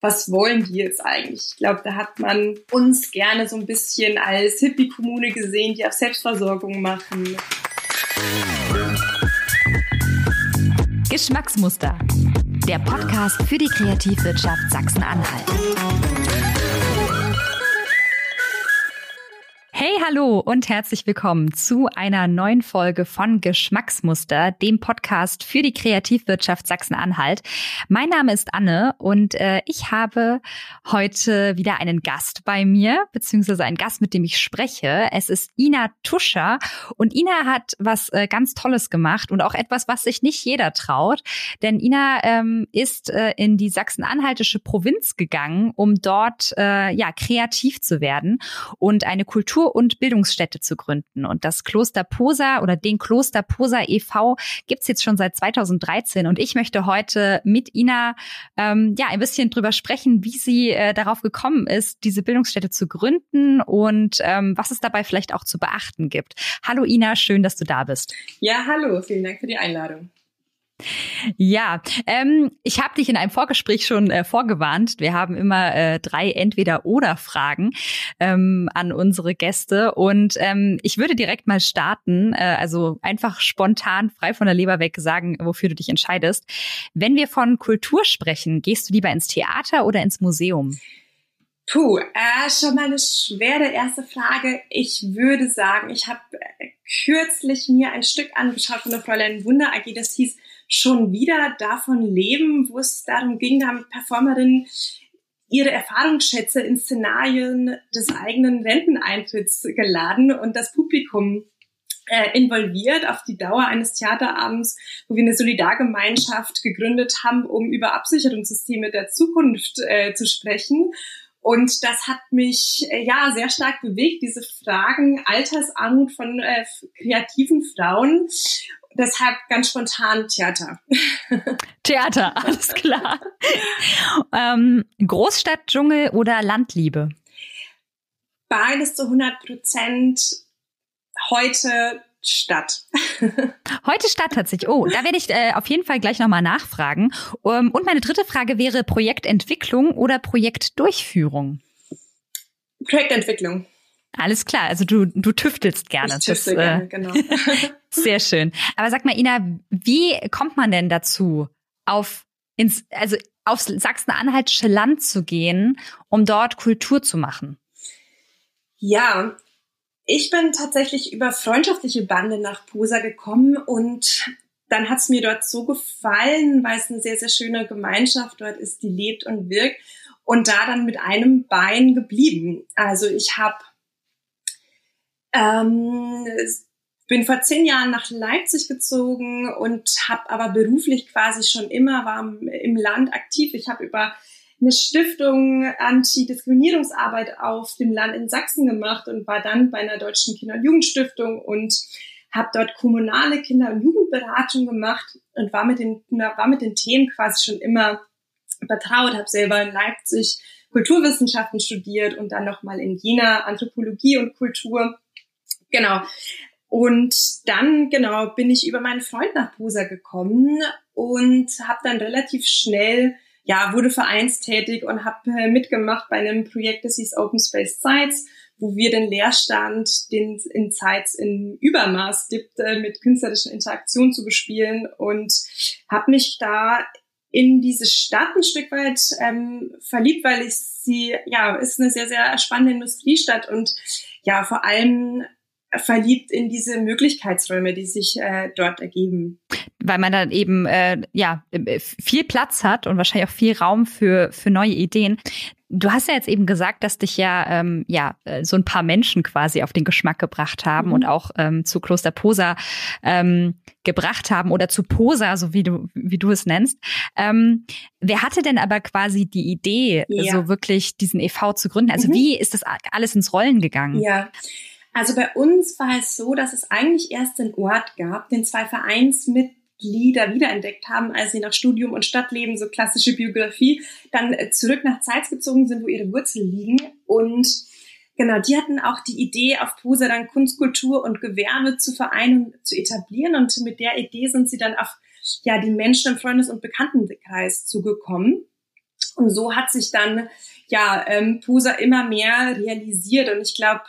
was wollen die jetzt eigentlich? Ich glaube, da hat man uns gerne so ein bisschen als Hippie-Kommune gesehen, die auf Selbstversorgung machen. Geschmacksmuster. Der Podcast für die Kreativwirtschaft Sachsen-Anhalt. Hallo und herzlich willkommen zu einer neuen Folge von Geschmacksmuster, dem Podcast für die Kreativwirtschaft Sachsen-Anhalt. Mein Name ist Anne und äh, ich habe heute wieder einen Gast bei mir, beziehungsweise einen Gast, mit dem ich spreche. Es ist Ina Tuscher und Ina hat was äh, ganz Tolles gemacht und auch etwas, was sich nicht jeder traut. Denn Ina ähm, ist äh, in die sachsen-anhaltische Provinz gegangen, um dort äh, ja kreativ zu werden und eine Kultur und Bildungsstätte zu gründen. Und das Kloster Posa oder den Kloster Posa e.V. gibt's jetzt schon seit 2013. Und ich möchte heute mit Ina ähm, ja ein bisschen drüber sprechen, wie sie äh, darauf gekommen ist, diese Bildungsstätte zu gründen und ähm, was es dabei vielleicht auch zu beachten gibt. Hallo Ina, schön, dass du da bist. Ja, hallo, vielen Dank für die Einladung. Ja, ähm, ich habe dich in einem Vorgespräch schon äh, vorgewarnt. Wir haben immer äh, drei Entweder-Oder-Fragen ähm, an unsere Gäste und ähm, ich würde direkt mal starten, äh, also einfach spontan, frei von der Leber weg sagen, wofür du dich entscheidest. Wenn wir von Kultur sprechen, gehst du lieber ins Theater oder ins Museum? Puh, äh, schon mal eine schwere erste Frage. Ich würde sagen, ich habe äh, kürzlich mir ein Stück angeschaut von der Fräulein Wunder AG, das hieß schon wieder davon leben, wo es darum ging, da haben Performerinnen ihre Erfahrungsschätze in Szenarien des eigenen Renteneintritts geladen und das Publikum äh, involviert auf die Dauer eines Theaterabends, wo wir eine Solidargemeinschaft gegründet haben, um über Absicherungssysteme der Zukunft äh, zu sprechen. Und das hat mich äh, ja sehr stark bewegt, diese Fragen Altersarmut von äh, kreativen Frauen deshalb ganz spontan Theater. Theater, alles klar. ähm, Großstadt, Dschungel oder Landliebe? Beides zu 100 Prozent. Heute Stadt. Heute Stadt tatsächlich. Oh, da werde ich äh, auf jeden Fall gleich nochmal nachfragen. Um, ähm, und meine dritte Frage wäre Projektentwicklung oder Projektdurchführung? Projektentwicklung. Alles klar, also du, du tüftelst gerne. Ich tüftel das, gerne, äh, genau. sehr schön. Aber sag mal, Ina, wie kommt man denn dazu, auf ins, also aufs Sachsen-Anhaltische Land zu gehen, um dort Kultur zu machen? Ja, ich bin tatsächlich über freundschaftliche Bande nach Posa gekommen und dann hat es mir dort so gefallen, weil es eine sehr, sehr schöne Gemeinschaft dort ist, die lebt und wirkt und da dann mit einem Bein geblieben. Also ich habe ähm, bin vor zehn Jahren nach Leipzig gezogen und habe aber beruflich quasi schon immer war im Land aktiv. Ich habe über eine Stiftung Antidiskriminierungsarbeit auf dem Land in Sachsen gemacht und war dann bei einer deutschen Kinder- und Jugendstiftung und habe dort kommunale Kinder- und Jugendberatung gemacht und war mit den war mit den Themen quasi schon immer vertraut. Habe selber in Leipzig Kulturwissenschaften studiert und dann noch mal in Jena Anthropologie und Kultur Genau. Und dann, genau, bin ich über meinen Freund nach Posa gekommen und habe dann relativ schnell, ja, wurde vereinstätig und habe äh, mitgemacht bei einem Projekt, das hieß Open Space Sites, wo wir den Leerstand, den in Sites in Übermaß gibt, äh, mit künstlerischen Interaktionen zu bespielen und habe mich da in diese Stadt ein Stück weit ähm, verliebt, weil ich sie, ja, ist eine sehr, sehr spannende Industriestadt und ja, vor allem verliebt in diese Möglichkeitsräume, die sich äh, dort ergeben. Weil man dann eben äh, ja viel Platz hat und wahrscheinlich auch viel Raum für für neue Ideen. Du hast ja jetzt eben gesagt, dass dich ja ähm, ja äh, so ein paar Menschen quasi auf den Geschmack gebracht haben mhm. und auch ähm, zu Kloster Posa ähm, gebracht haben oder zu Posa, so wie du wie du es nennst. Ähm, wer hatte denn aber quasi die Idee, ja. so wirklich diesen EV zu gründen? Also mhm. wie ist das alles ins Rollen gegangen? Ja. Also bei uns war es so, dass es eigentlich erst den Ort gab, den zwei Vereinsmitglieder wiederentdeckt haben, als sie nach Studium und Stadtleben, so klassische Biografie, dann äh, zurück nach Zeitz gezogen sind, wo ihre Wurzeln liegen. Und genau, die hatten auch die Idee, auf Posa dann Kunst, Kultur und Gewerbe zu vereinen, zu etablieren. Und mit der Idee sind sie dann auf ja, die Menschen im Freundes- und Bekanntenkreis zugekommen. Und so hat sich dann ja ähm, Posa immer mehr realisiert. Und ich glaube,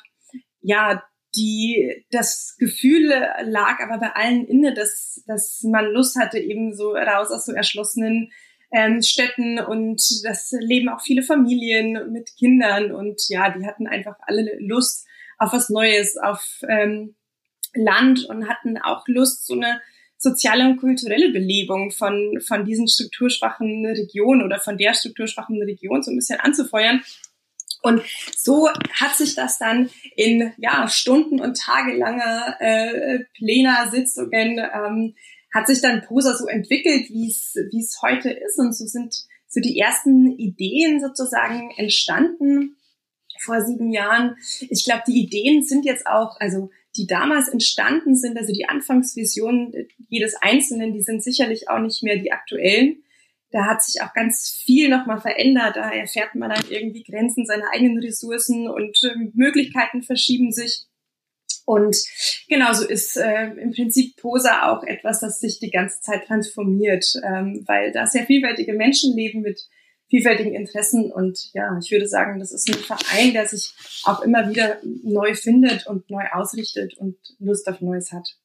ja, die das Gefühl lag aber bei allen inne, dass, dass man Lust hatte, eben so raus aus so erschlossenen ähm, Städten und das leben auch viele Familien mit Kindern und ja, die hatten einfach alle Lust auf was Neues, auf ähm, Land und hatten auch Lust, so eine soziale und kulturelle Belebung von, von diesen strukturschwachen Regionen oder von der strukturschwachen Region so ein bisschen anzufeuern. Und so hat sich das dann in ja, Stunden und tagelanger äh, Plenarsitzungen ähm, hat sich dann Posa so entwickelt, wie es heute ist. Und so sind so die ersten Ideen sozusagen entstanden vor sieben Jahren. Ich glaube, die Ideen sind jetzt auch, also die damals entstanden sind, also die Anfangsvisionen jedes Einzelnen, die sind sicherlich auch nicht mehr die aktuellen. Da hat sich auch ganz viel nochmal verändert. Da erfährt man dann irgendwie Grenzen seiner eigenen Ressourcen und äh, Möglichkeiten verschieben sich. Und genauso ist äh, im Prinzip Posa auch etwas, das sich die ganze Zeit transformiert, ähm, weil da sehr vielfältige Menschen leben mit vielfältigen Interessen. Und ja, ich würde sagen, das ist ein Verein, der sich auch immer wieder neu findet und neu ausrichtet und Lust auf Neues hat.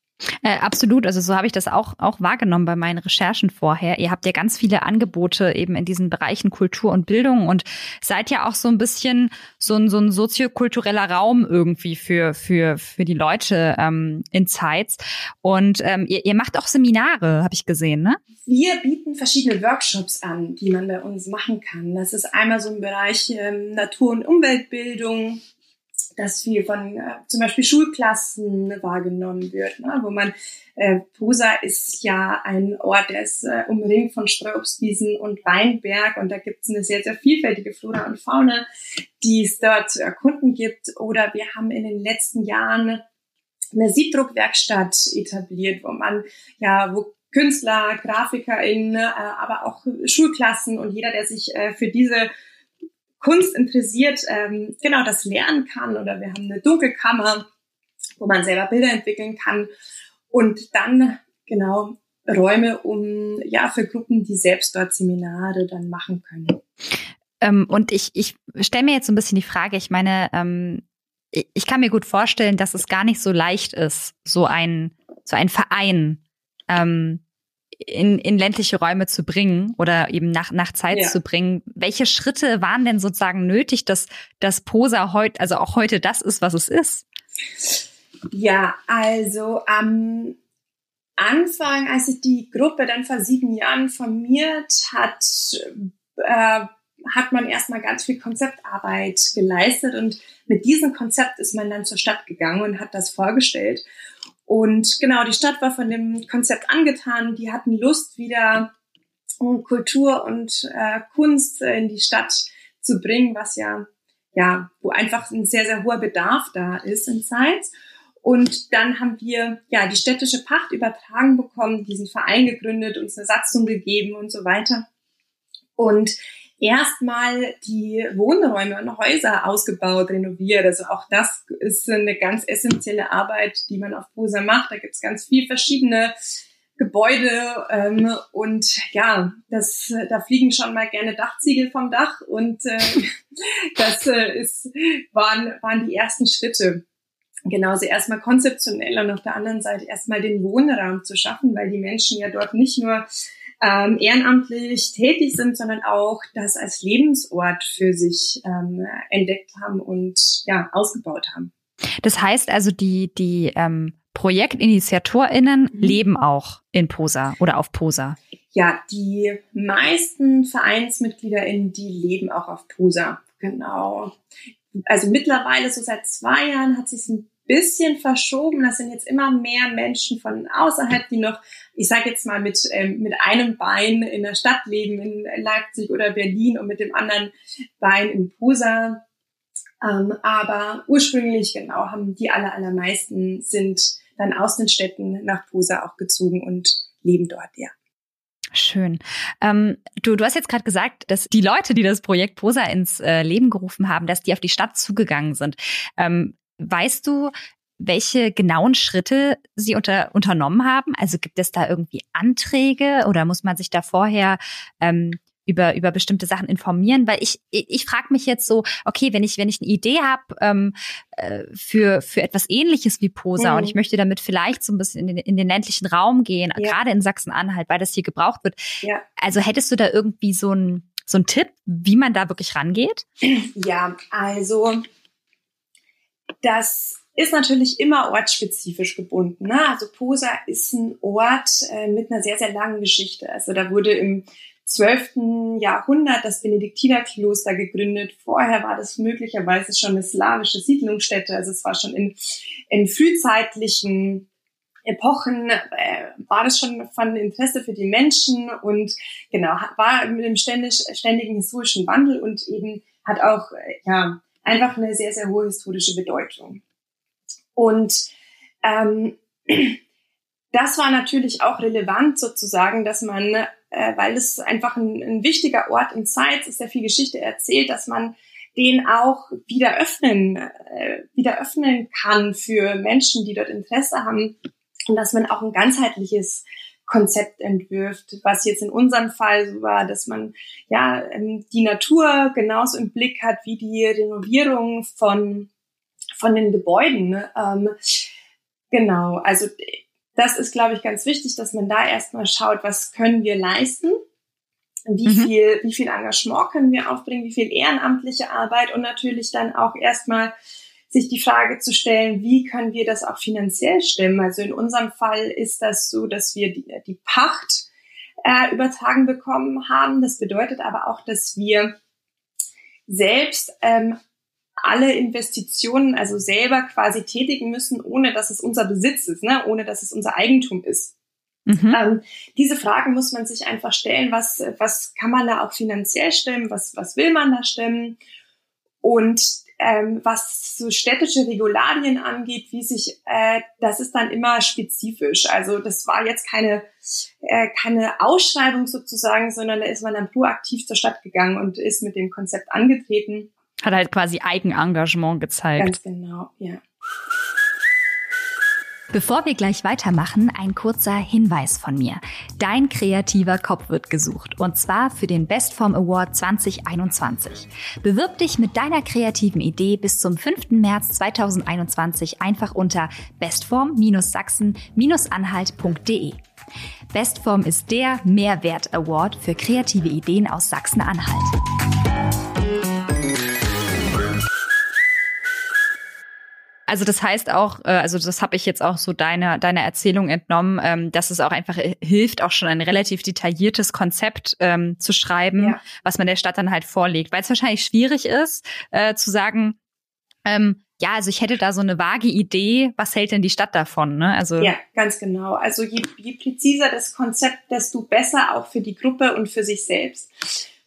Äh, absolut, also so habe ich das auch, auch wahrgenommen bei meinen Recherchen vorher. Ihr habt ja ganz viele Angebote eben in diesen Bereichen Kultur und Bildung und seid ja auch so ein bisschen so ein, so ein soziokultureller Raum irgendwie für, für, für die Leute ähm, in Zeitz. Und ähm, ihr, ihr macht auch Seminare, habe ich gesehen, ne? Wir bieten verschiedene Workshops an, die man bei uns machen kann. Das ist einmal so im Bereich ähm, Natur- und Umweltbildung, dass viel von äh, zum Beispiel Schulklassen wahrgenommen wird, ne? wo man äh, Posa ist ja ein Ort, der ist äh, umringt von Streuobstwiesen und Weinberg und da gibt es eine sehr, sehr vielfältige Flora und Fauna, die es dort zu erkunden gibt. Oder wir haben in den letzten Jahren eine Siebdruckwerkstatt etabliert, wo man ja, wo Künstler, GrafikerInnen, äh, aber auch Schulklassen und jeder, der sich äh, für diese Kunst interessiert, ähm, genau das lernen kann. Oder wir haben eine Dunkelkammer, wo man selber Bilder entwickeln kann. Und dann genau Räume um ja für Gruppen, die selbst dort Seminare dann machen können. Ähm, und ich, ich stelle mir jetzt so ein bisschen die Frage, ich meine, ähm, ich kann mir gut vorstellen, dass es gar nicht so leicht ist, so ein, so ein Verein ähm, in, in ländliche Räume zu bringen oder eben nach, nach Zeit ja. zu bringen. Welche Schritte waren denn sozusagen nötig, dass das Posa heute, also auch heute das ist, was es ist? Ja, also am Anfang, als sich die Gruppe dann vor sieben Jahren formiert hat, äh, hat man erstmal ganz viel Konzeptarbeit geleistet und mit diesem Konzept ist man dann zur Stadt gegangen und hat das vorgestellt. Und genau, die Stadt war von dem Konzept angetan. Die hatten Lust, wieder Kultur und äh, Kunst in die Stadt zu bringen, was ja, ja, wo einfach ein sehr, sehr hoher Bedarf da ist in Zeitz. Und dann haben wir ja die städtische Pacht übertragen bekommen, diesen Verein gegründet, uns eine Satzung gegeben und so weiter. Und erstmal die Wohnräume und Häuser ausgebaut, renoviert. Also auch das ist eine ganz essentielle Arbeit, die man auf Posa macht. Da gibt es ganz viel verschiedene Gebäude ähm, und ja, das, da fliegen schon mal gerne Dachziegel vom Dach und äh, das äh, ist, waren, waren die ersten Schritte. Genauso erstmal konzeptionell und auf der anderen Seite erstmal den Wohnraum zu schaffen, weil die Menschen ja dort nicht nur ähm, ehrenamtlich tätig sind, sondern auch das als Lebensort für sich ähm, entdeckt haben und ja ausgebaut haben. Das heißt also, die, die ähm, ProjektinitiatorInnen mhm. leben auch in Posa oder auf Posa. Ja, die meisten VereinsmitgliederInnen, die leben auch auf Posa. Genau. Also mittlerweile, so seit zwei Jahren, hat sich ein bisschen verschoben. Das sind jetzt immer mehr Menschen von außerhalb, die noch, ich sage jetzt mal, mit, ähm, mit einem Bein in der Stadt leben, in Leipzig oder Berlin und mit dem anderen Bein in Posa. Ähm, aber ursprünglich, genau, haben die aller, allermeisten sind dann aus den Städten nach Posa auch gezogen und leben dort, ja. Schön. Ähm, du, du hast jetzt gerade gesagt, dass die Leute, die das Projekt Posa ins äh, Leben gerufen haben, dass die auf die Stadt zugegangen sind. Ähm, Weißt du, welche genauen Schritte Sie unter, unternommen haben? Also gibt es da irgendwie Anträge oder muss man sich da vorher ähm, über, über bestimmte Sachen informieren? Weil ich, ich, ich frage mich jetzt so, okay, wenn ich, wenn ich eine Idee habe ähm, äh, für, für etwas ähnliches wie Posa mhm. und ich möchte damit vielleicht so ein bisschen in den, in den ländlichen Raum gehen, ja. gerade in Sachsen-Anhalt, weil das hier gebraucht wird. Ja. Also hättest du da irgendwie so ein so ein Tipp, wie man da wirklich rangeht? Ja, also das ist natürlich immer ortsspezifisch gebunden. Ne? Also Posa ist ein Ort äh, mit einer sehr, sehr langen Geschichte. Also da wurde im 12. Jahrhundert das Benediktinerkloster gegründet. Vorher war das möglicherweise schon eine slawische Siedlungsstätte. Also es war schon in, in frühzeitlichen Epochen äh, war das schon von Interesse für die Menschen und genau war mit einem ständig, ständigen historischen Wandel und eben hat auch äh, ja einfach eine sehr sehr hohe historische Bedeutung. Und ähm, das war natürlich auch relevant sozusagen, dass man, äh, weil es einfach ein, ein wichtiger Ort in Zeit ist, sehr viel Geschichte erzählt, dass man den auch wieder öffnen, äh, wieder öffnen kann für Menschen, die dort Interesse haben und dass man auch ein ganzheitliches Konzept entwirft, was jetzt in unserem Fall so war, dass man ja ähm, die Natur genauso im Blick hat wie die Renovierung von von den Gebäuden. Ne? Ähm, genau, also das ist, glaube ich, ganz wichtig, dass man da erstmal schaut, was können wir leisten, wie mhm. viel, wie viel Engagement können wir aufbringen, wie viel ehrenamtliche Arbeit und natürlich dann auch erstmal sich die Frage zu stellen, wie können wir das auch finanziell stemmen? Also in unserem Fall ist das so, dass wir die, die Pacht äh, übertragen bekommen haben. Das bedeutet aber auch, dass wir selbst ähm, alle Investitionen also selber quasi tätigen müssen, ohne dass es unser Besitz ist, ne? ohne dass es unser Eigentum ist. Mhm. Ähm, diese Fragen muss man sich einfach stellen, was, was kann man da auch finanziell stemmen, was, was will man da stemmen und ähm, was so städtische Regularien angeht, wie sich, äh, das ist dann immer spezifisch. Also das war jetzt keine, äh, keine Ausschreibung sozusagen, sondern da ist man dann proaktiv zur Stadt gegangen und ist mit dem Konzept angetreten hat halt quasi Eigenengagement gezeigt. Ganz genau, ja. Bevor wir gleich weitermachen, ein kurzer Hinweis von mir. Dein kreativer Kopf wird gesucht und zwar für den Bestform Award 2021. Bewirb dich mit deiner kreativen Idee bis zum 5. März 2021 einfach unter bestform-sachsen-anhalt.de. Bestform ist der Mehrwert Award für kreative Ideen aus Sachsen-Anhalt. Also das heißt auch, äh, also das habe ich jetzt auch so deiner deiner Erzählung entnommen, ähm, dass es auch einfach hilft, auch schon ein relativ detailliertes Konzept ähm, zu schreiben, ja. was man der Stadt dann halt vorlegt, weil es wahrscheinlich schwierig ist äh, zu sagen, ähm, ja, also ich hätte da so eine vage Idee, was hält denn die Stadt davon? Ne? Also ja, ganz genau. Also je, je präziser das Konzept, desto besser auch für die Gruppe und für sich selbst.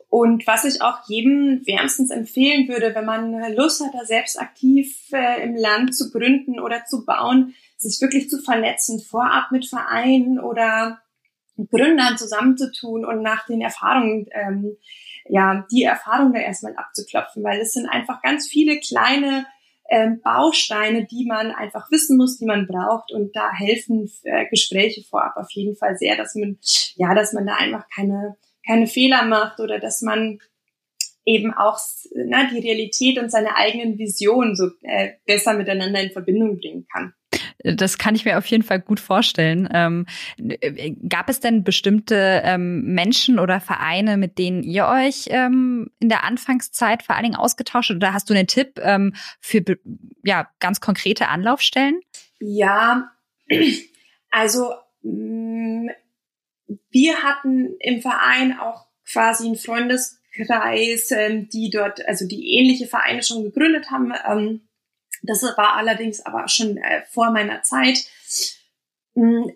Und was ich auch jedem wärmstens empfehlen würde, wenn man Lust hat, da selbst aktiv äh, im Land zu gründen oder zu bauen, sich wirklich zu vernetzen, vorab mit Vereinen oder Gründern zusammenzutun und nach den Erfahrungen, ähm, ja, die Erfahrungen da erstmal abzuklopfen, weil es sind einfach ganz viele kleine ähm, Bausteine, die man einfach wissen muss, die man braucht. Und da helfen äh, Gespräche vorab auf jeden Fall sehr, dass man, ja, dass man da einfach keine keine Fehler macht oder dass man eben auch na, die Realität und seine eigenen Visionen so äh, besser miteinander in Verbindung bringen kann. Das kann ich mir auf jeden Fall gut vorstellen. Ähm, gab es denn bestimmte ähm, Menschen oder Vereine, mit denen ihr euch ähm, in der Anfangszeit vor allen Dingen ausgetauscht habt? Oder hast du einen Tipp ähm, für ja, ganz konkrete Anlaufstellen? Ja, also wir hatten im Verein auch quasi einen Freundeskreis, ähm, die dort, also die ähnliche Vereine schon gegründet haben. Ähm, das war allerdings aber schon äh, vor meiner Zeit. Hm,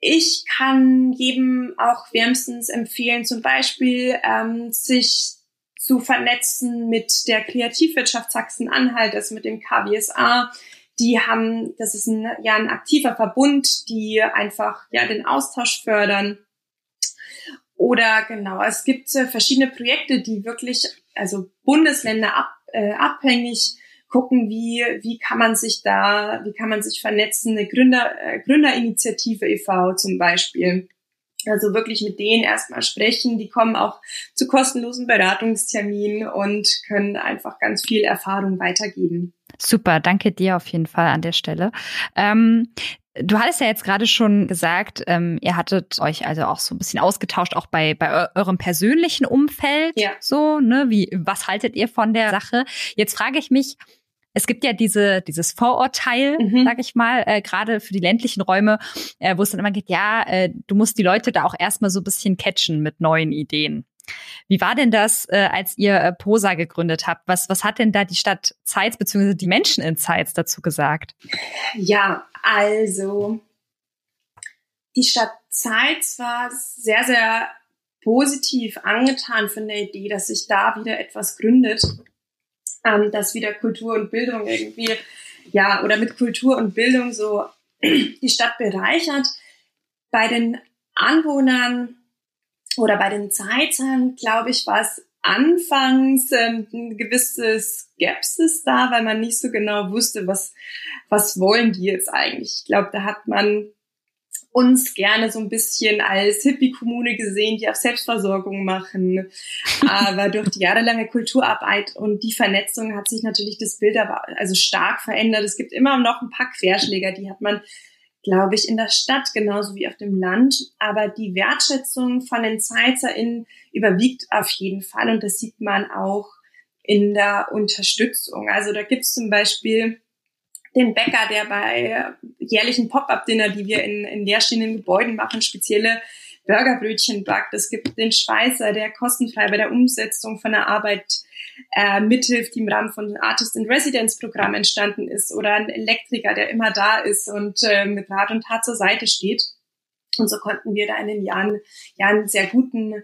ich kann jedem auch wärmstens empfehlen, zum Beispiel ähm, sich zu vernetzen mit der Kreativwirtschaft Sachsen-Anhalt, also mit dem KBSA. Die haben, das ist ein, ja ein aktiver Verbund, die einfach ja den Austausch fördern oder genau, es gibt äh, verschiedene Projekte, die wirklich, also Bundesländer ab, äh, abhängig gucken, wie, wie kann man sich da, wie kann man sich vernetzen, eine Gründer, äh, Gründerinitiative e.V. zum Beispiel. Also wirklich mit denen erstmal sprechen. Die kommen auch zu kostenlosen Beratungsterminen und können einfach ganz viel Erfahrung weitergeben. Super, danke dir auf jeden Fall an der Stelle. Ähm, Du hattest ja jetzt gerade schon gesagt, ähm, ihr hattet euch also auch so ein bisschen ausgetauscht, auch bei, bei eurem persönlichen Umfeld. Ja. So, ne? Wie, was haltet ihr von der Sache? Jetzt frage ich mich, es gibt ja diese, dieses Vorurteil, mhm. sag ich mal, äh, gerade für die ländlichen Räume, äh, wo es dann immer geht, ja, äh, du musst die Leute da auch erstmal so ein bisschen catchen mit neuen Ideen. Wie war denn das, äh, als ihr äh, Posa gegründet habt? Was, was hat denn da die Stadt Zeitz bzw. die Menschen in Zeitz dazu gesagt? Ja, also die Stadt Zeitz war sehr, sehr positiv angetan von der Idee, dass sich da wieder etwas gründet, ähm, dass wieder Kultur und Bildung irgendwie, ja, oder mit Kultur und Bildung so die Stadt bereichert. Bei den Anwohnern oder bei den Zeitern, glaube ich, war es anfangs ähm, ein gewisses Skepsis da, weil man nicht so genau wusste, was, was wollen die jetzt eigentlich. Ich glaube, da hat man uns gerne so ein bisschen als Hippie-Kommune gesehen, die auf Selbstversorgung machen. Aber durch die jahrelange Kulturarbeit und die Vernetzung hat sich natürlich das Bild aber also stark verändert. Es gibt immer noch ein paar Querschläger, die hat man glaube ich, in der Stadt genauso wie auf dem Land. Aber die Wertschätzung von den ZeizerInnen überwiegt auf jeden Fall und das sieht man auch in der Unterstützung. Also da gibt es zum Beispiel den Bäcker, der bei jährlichen Pop-up-Dinner, die wir in, in leerstehenden Gebäuden machen, spezielle Burgerbrötchen backt. Es gibt den Schweißer, der kostenfrei bei der Umsetzung von der Arbeit äh, mithilft, die im Rahmen von Artist in Residence Programm entstanden ist, oder ein Elektriker, der immer da ist und äh, mit Rat und Tat zur Seite steht. Und so konnten wir da in den Jahren ja einen sehr guten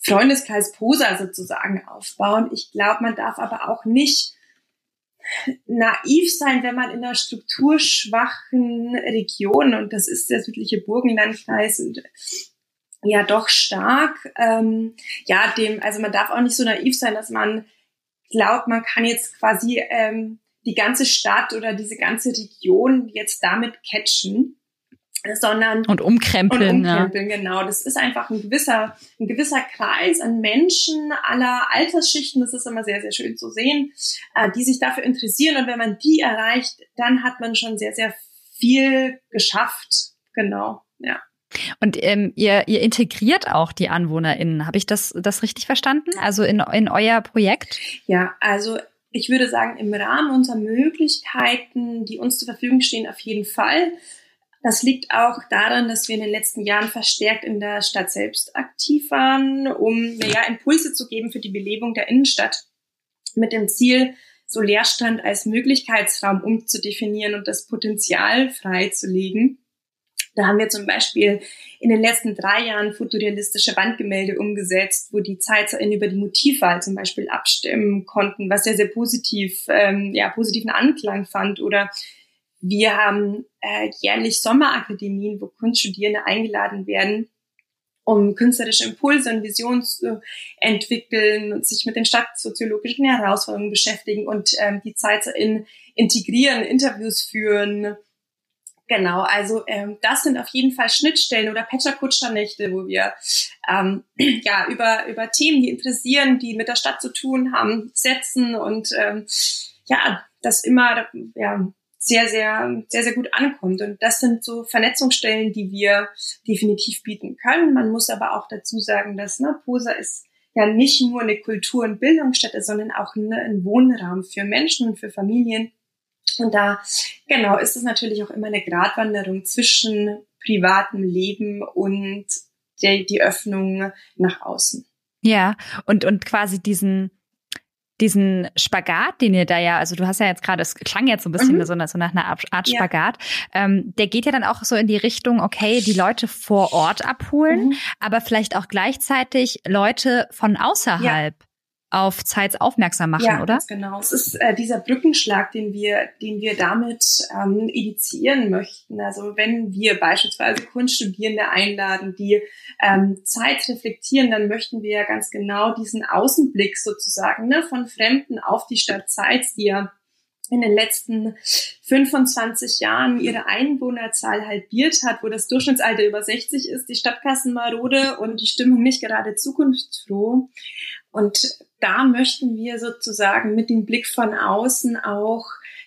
Freundeskreis Posa sozusagen aufbauen. Ich glaube, man darf aber auch nicht naiv sein, wenn man in einer strukturschwachen Region, und das ist der südliche Burgenlandkreis, und ja doch stark. Ähm, ja, dem, also man darf auch nicht so naiv sein, dass man glaubt, man kann jetzt quasi ähm, die ganze Stadt oder diese ganze Region jetzt damit catchen, sondern und umkrempeln. Und umkrempeln, ja. genau. Das ist einfach ein gewisser, ein gewisser Kreis an Menschen aller Altersschichten. Das ist immer sehr, sehr schön zu sehen, äh, die sich dafür interessieren. Und wenn man die erreicht, dann hat man schon sehr, sehr viel geschafft. Genau, ja. Und ähm, ihr, ihr integriert auch die AnwohnerInnen. Habe ich das, das richtig verstanden? Also in, in euer Projekt? Ja, also ich würde sagen, im Rahmen unserer Möglichkeiten, die uns zur Verfügung stehen, auf jeden Fall. Das liegt auch daran, dass wir in den letzten Jahren verstärkt in der Stadt selbst aktiv waren, um ja, Impulse zu geben für die Belebung der Innenstadt mit dem Ziel, so Leerstand als Möglichkeitsraum umzudefinieren und das Potenzial freizulegen. Da haben wir zum Beispiel in den letzten drei Jahren fotorealistische Wandgemälde umgesetzt, wo die ZeizerInnen über die Motivwahl zum Beispiel abstimmen konnten, was sehr, sehr positiv, ähm, ja, positiven Anklang fand. Oder wir haben äh, jährlich Sommerakademien, wo Kunststudierende eingeladen werden, um künstlerische Impulse und Visionen zu entwickeln und sich mit den stadtsoziologischen Herausforderungen beschäftigen und ähm, die ZeizerInnen integrieren, Interviews führen, Genau, also ähm, das sind auf jeden Fall Schnittstellen oder Petscher-Kutscher-Nächte, wo wir ähm, ja über über Themen, die interessieren, die mit der Stadt zu tun haben, setzen und ähm, ja, das immer ja sehr sehr sehr sehr gut ankommt und das sind so Vernetzungsstellen, die wir definitiv bieten können. Man muss aber auch dazu sagen, dass ne, Posa ist ja nicht nur eine Kultur- und Bildungsstätte, sondern auch ein, ein Wohnraum für Menschen und für Familien und da, genau, ist es natürlich auch immer eine Gratwanderung zwischen privatem Leben und die, die Öffnung nach außen. Ja, und, und quasi diesen, diesen Spagat, den ihr da ja, also du hast ja jetzt gerade, es klang jetzt so ein bisschen mhm. so, nach einer Art Spagat, ja. ähm, der geht ja dann auch so in die Richtung, okay, die Leute vor Ort abholen, mhm. aber vielleicht auch gleichzeitig Leute von außerhalb. Ja auf Zeits aufmerksam machen, ja, oder? genau. Es ist äh, dieser Brückenschlag, den wir, den wir damit ähm, initiieren möchten. Also wenn wir beispielsweise Kunststudierende einladen, die ähm, Zeit reflektieren, dann möchten wir ja ganz genau diesen Außenblick sozusagen ne, von Fremden auf die Stadt Zeitz, die ja in den letzten 25 Jahren ihre Einwohnerzahl halbiert hat, wo das Durchschnittsalter über 60 ist, die Stadtkassen marode und die Stimmung nicht gerade zukunftsfroh. Und da möchten wir sozusagen mit dem Blick von außen auch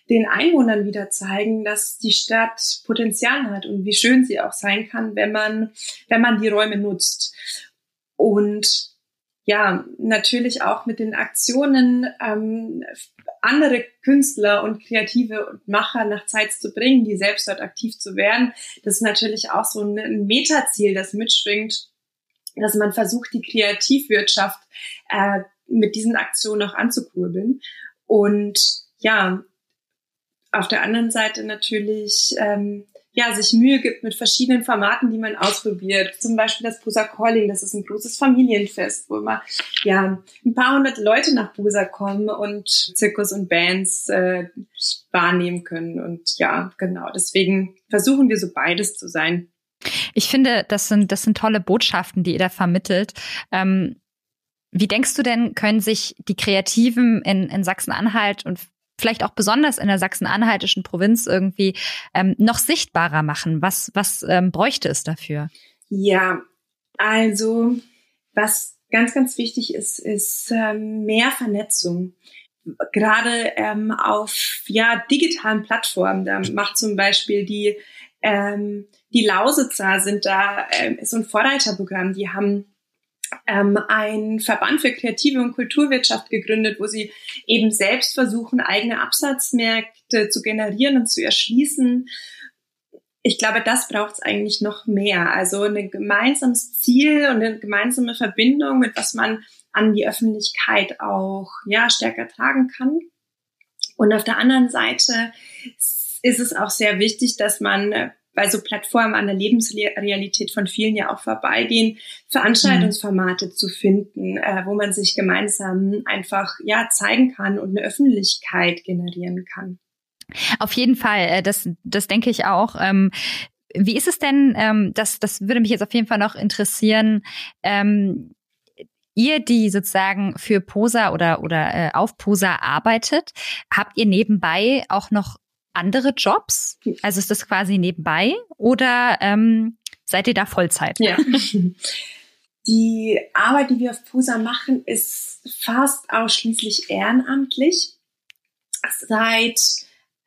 den Einwohnern wieder zeigen, dass die Stadt Potenzial hat und wie schön sie auch sein kann, wenn man, wenn man die Räume nutzt. Und ja, natürlich auch mit den Aktionen ähm, andere Künstler und Kreative und Macher nach Zeit zu bringen, die selbst dort aktiv zu werden. Das ist natürlich auch so ein Metaziel, das mitschwingt, dass man versucht, die Kreativwirtschaft äh, mit diesen Aktionen auch anzukurbeln. Und ja, auf der anderen Seite natürlich ähm, ja, sich Mühe gibt mit verschiedenen Formaten, die man ausprobiert. Zum Beispiel das Busa Calling, das ist ein großes Familienfest, wo immer ja, ein paar hundert Leute nach Busa kommen und Zirkus und Bands äh, wahrnehmen können. Und ja, genau, deswegen versuchen wir so beides zu sein. Ich finde, das sind, das sind tolle Botschaften, die ihr da vermittelt. Ähm, wie denkst du denn, können sich die Kreativen in, in Sachsen-Anhalt und vielleicht auch besonders in der sachsen-anhaltischen Provinz irgendwie ähm, noch sichtbarer machen? Was, was ähm, bräuchte es dafür? Ja, also was ganz, ganz wichtig ist, ist ähm, mehr Vernetzung. Gerade ähm, auf ja, digitalen Plattformen, da macht zum Beispiel die, ähm, die Lausitzer sind da, ähm, ist so ein Vorreiterprogramm, die haben ähm, ein Verband für kreative und Kulturwirtschaft gegründet, wo sie eben selbst versuchen, eigene Absatzmärkte zu generieren und zu erschließen. Ich glaube, das braucht es eigentlich noch mehr. Also ein gemeinsames Ziel und eine gemeinsame Verbindung, mit was man an die Öffentlichkeit auch ja stärker tragen kann. Und auf der anderen Seite ist es auch sehr wichtig, dass man weil so Plattformen an der Lebensrealität von vielen ja auch vorbeigehen, Veranstaltungsformate mhm. zu finden, äh, wo man sich gemeinsam einfach ja zeigen kann und eine Öffentlichkeit generieren kann. Auf jeden Fall, äh, das, das denke ich auch. Ähm, wie ist es denn, ähm, das, das würde mich jetzt auf jeden Fall noch interessieren, ähm, ihr, die sozusagen für Posa oder, oder äh, auf Posa arbeitet, habt ihr nebenbei auch noch andere Jobs? Also ist das quasi nebenbei oder ähm, seid ihr da Vollzeit? Ja. Die Arbeit, die wir auf PUSA machen, ist fast ausschließlich ehrenamtlich. Seit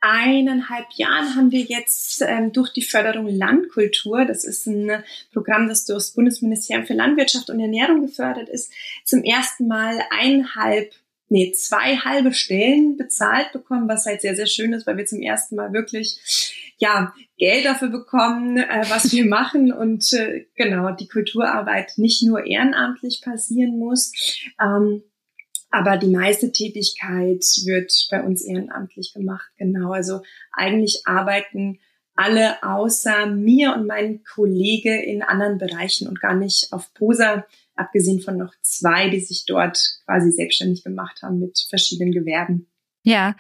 eineinhalb Jahren haben wir jetzt ähm, durch die Förderung Landkultur, das ist ein Programm, das durch das Bundesministerium für Landwirtschaft und Ernährung gefördert ist, zum ersten Mal eineinhalb nee, zwei halbe Stellen bezahlt bekommen, was halt sehr, sehr schön ist, weil wir zum ersten Mal wirklich ja, Geld dafür bekommen, äh, was wir machen und äh, genau, die Kulturarbeit nicht nur ehrenamtlich passieren muss. Ähm, aber die meiste Tätigkeit wird bei uns ehrenamtlich gemacht. Genau, also eigentlich arbeiten alle außer mir und meinen Kollegen in anderen Bereichen und gar nicht auf Posa abgesehen von noch zwei, die sich dort quasi selbstständig gemacht haben mit verschiedenen Gewerben. Ja,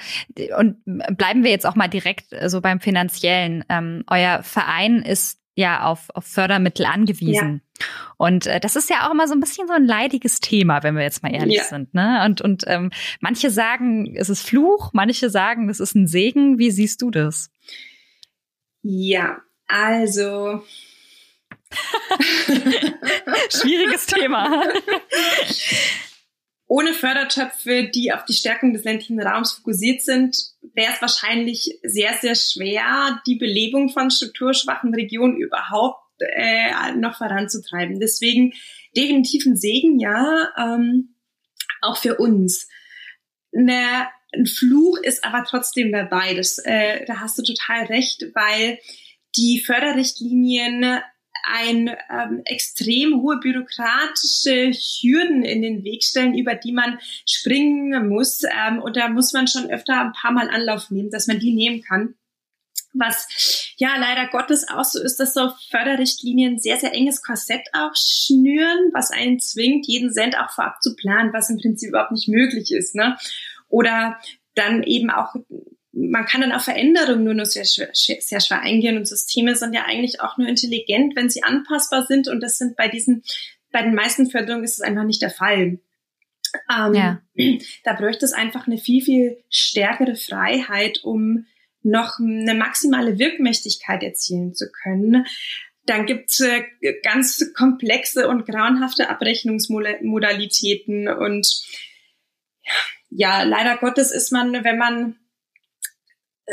und bleiben wir jetzt auch mal direkt äh, so beim finanziellen. Ähm, euer Verein ist ja auf, auf Fördermittel angewiesen. Ja. Und äh, das ist ja auch immer so ein bisschen so ein leidiges Thema, wenn wir jetzt mal ehrlich ja. sind. Ne? Und, und ähm, manche sagen, es ist Fluch, manche sagen, es ist ein Segen. Wie siehst du das? Ja, also Schwieriges Thema. Ohne Fördertöpfe, die auf die Stärkung des ländlichen Raums fokussiert sind, wäre es wahrscheinlich sehr, sehr schwer, die Belebung von strukturschwachen Regionen überhaupt äh, noch voranzutreiben. Deswegen definitiv ein Segen, ja, ähm, auch für uns. Ne, ein Fluch ist aber trotzdem dabei. Das, äh, da hast du total recht, weil die Förderrichtlinien ein ähm, extrem hohe bürokratische Hürden in den Weg stellen, über die man springen muss. Ähm, und da muss man schon öfter ein paar Mal Anlauf nehmen, dass man die nehmen kann. Was ja leider Gottes auch so ist, dass so Förderrichtlinien sehr, sehr enges Korsett auch schnüren, was einen zwingt, jeden Cent auch vorab zu planen, was im Prinzip überhaupt nicht möglich ist. Ne? Oder dann eben auch man kann dann auf Veränderungen nur, nur sehr, schwer, sehr schwer eingehen und Systeme sind ja eigentlich auch nur intelligent, wenn sie anpassbar sind und das sind bei diesen, bei den meisten Förderungen ist es einfach nicht der Fall. Ähm, ja. Da bräuchte es einfach eine viel, viel stärkere Freiheit, um noch eine maximale Wirkmächtigkeit erzielen zu können. Dann gibt es äh, ganz komplexe und grauenhafte Abrechnungsmodalitäten und ja, leider Gottes ist man, wenn man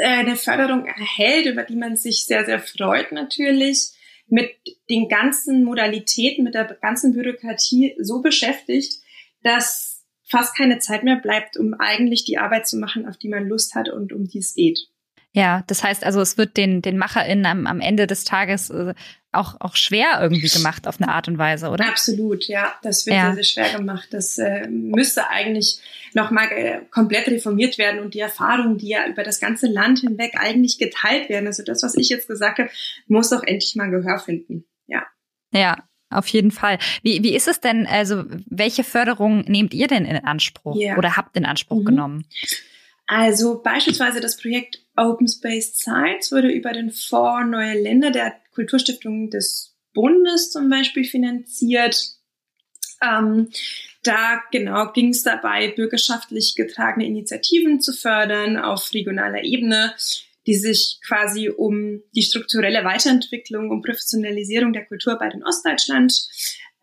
eine Förderung erhält, über die man sich sehr, sehr freut natürlich, mit den ganzen Modalitäten, mit der ganzen Bürokratie so beschäftigt, dass fast keine Zeit mehr bleibt, um eigentlich die Arbeit zu machen, auf die man Lust hat und um die es geht. Ja, das heißt also, es wird den, den MacherInnen am, am Ende des Tages äh, auch, auch schwer irgendwie gemacht auf eine Art und Weise, oder? Absolut, ja. Das wird ja. sehr, sehr schwer gemacht. Das äh, müsste eigentlich nochmal äh, komplett reformiert werden und die Erfahrungen, die ja über das ganze Land hinweg eigentlich geteilt werden, also das, was ich jetzt gesagt habe, muss doch endlich mal Gehör finden. Ja. Ja, auf jeden Fall. Wie, wie ist es denn, also welche Förderung nehmt ihr denn in Anspruch yeah. oder habt in Anspruch mhm. genommen? Also beispielsweise das Projekt Open Space Sites wurde über den Fonds Neue Länder der Kulturstiftung des Bundes zum Beispiel finanziert. Ähm, da genau ging es dabei, bürgerschaftlich getragene Initiativen zu fördern auf regionaler Ebene, die sich quasi um die strukturelle Weiterentwicklung und Professionalisierung der Kulturarbeit in Ostdeutschland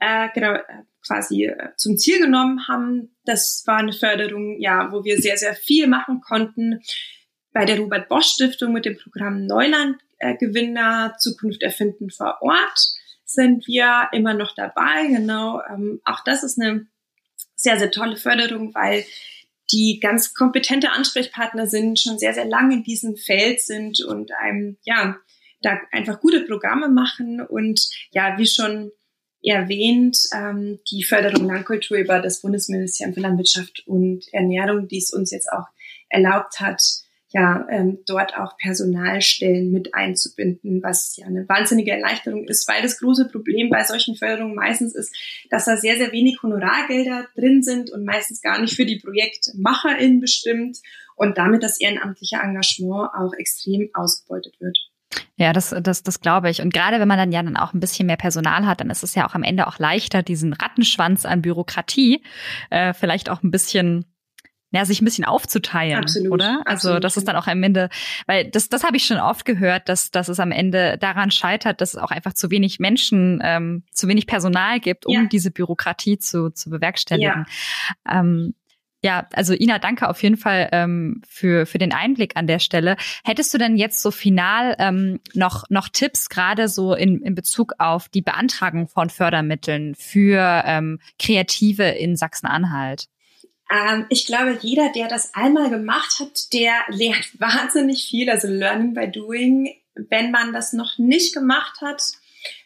äh, genau, äh, quasi äh, zum Ziel genommen haben. Das war eine Förderung, ja, wo wir sehr, sehr viel machen konnten. Bei der Robert Bosch Stiftung mit dem Programm Neuland äh, Gewinner Zukunft erfinden vor Ort sind wir immer noch dabei. Genau, ähm, auch das ist eine sehr, sehr tolle Förderung, weil die ganz kompetente Ansprechpartner sind, schon sehr, sehr lange in diesem Feld sind und einem, ja, da einfach gute Programme machen. Und ja, wie schon erwähnt, ähm, die Förderung Landkultur über das Bundesministerium für Landwirtschaft und Ernährung, die es uns jetzt auch erlaubt hat, ja, ähm, dort auch Personalstellen mit einzubinden, was ja eine wahnsinnige Erleichterung ist, weil das große Problem bei solchen Förderungen meistens ist, dass da sehr, sehr wenig Honorargelder drin sind und meistens gar nicht für die ProjektmacherInnen bestimmt und damit das ehrenamtliche Engagement auch extrem ausgebeutet wird. Ja, das, das, das glaube ich. Und gerade wenn man dann ja dann auch ein bisschen mehr Personal hat, dann ist es ja auch am Ende auch leichter, diesen Rattenschwanz an Bürokratie äh, vielleicht auch ein bisschen ja, sich ein bisschen aufzuteilen, absolut, oder? Also absolut. das ist dann auch am Ende, weil das, das habe ich schon oft gehört, dass, dass es am Ende daran scheitert, dass es auch einfach zu wenig Menschen, ähm, zu wenig Personal gibt, um ja. diese Bürokratie zu, zu bewerkstelligen. Ja. Ähm, ja, also Ina, danke auf jeden Fall ähm, für, für den Einblick an der Stelle. Hättest du denn jetzt so final ähm, noch, noch Tipps, gerade so in, in Bezug auf die Beantragung von Fördermitteln für ähm, Kreative in Sachsen-Anhalt? Ähm, ich glaube, jeder, der das einmal gemacht hat, der lernt wahnsinnig viel, also Learning by Doing. Wenn man das noch nicht gemacht hat,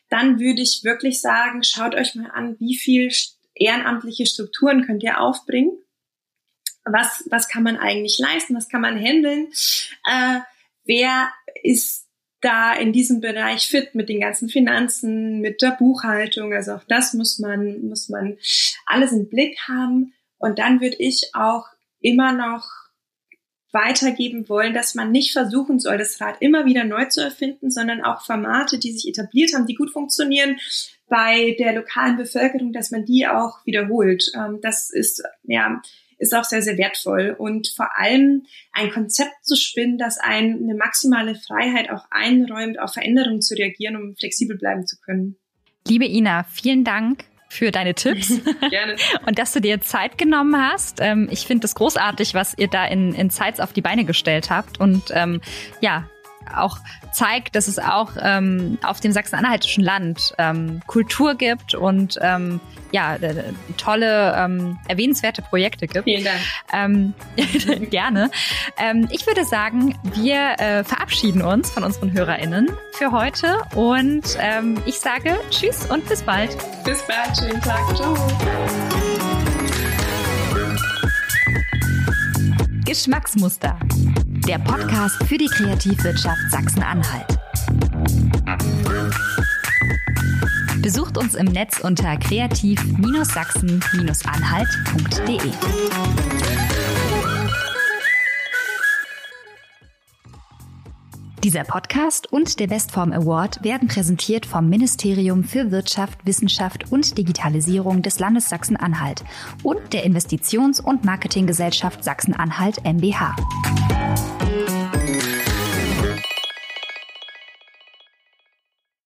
dann würde ich wirklich sagen, schaut euch mal an, wie viel ehrenamtliche Strukturen könnt ihr aufbringen was, was kann man eigentlich leisten, was kann man handeln, äh, wer ist da in diesem Bereich fit mit den ganzen Finanzen, mit der Buchhaltung, also auch das muss man, muss man alles im Blick haben. Und dann würde ich auch immer noch weitergeben wollen, dass man nicht versuchen soll, das Rad immer wieder neu zu erfinden, sondern auch Formate, die sich etabliert haben, die gut funktionieren, bei der lokalen Bevölkerung, dass man die auch wiederholt. Ähm, das ist, ja, ist auch sehr, sehr wertvoll. Und vor allem ein Konzept zu spinnen, das einen eine maximale Freiheit auch einräumt, auf Veränderungen zu reagieren, um flexibel bleiben zu können. Liebe Ina, vielen Dank für deine Tipps. Gerne. Und dass du dir Zeit genommen hast. Ähm, ich finde es großartig, was ihr da in, in Sites auf die Beine gestellt habt. Und ähm, ja, auch zeigt, dass es auch ähm, auf dem sachsen-anhaltischen Land ähm, Kultur gibt und ähm, ja, tolle, ähm, erwähnenswerte Projekte gibt. Vielen Dank. Ähm, gerne. Ähm, ich würde sagen, wir äh, verabschieden uns von unseren HörerInnen für heute und ähm, ich sage Tschüss und bis bald. Bis bald, schönen Tag. Ciao. Geschmacksmuster der Podcast für die Kreativwirtschaft Sachsen-Anhalt. Besucht uns im Netz unter kreativ-sachsen-anhalt.de. Dieser Podcast und der Westform Award werden präsentiert vom Ministerium für Wirtschaft, Wissenschaft und Digitalisierung des Landes Sachsen-Anhalt und der Investitions- und Marketinggesellschaft Sachsen-Anhalt MBH.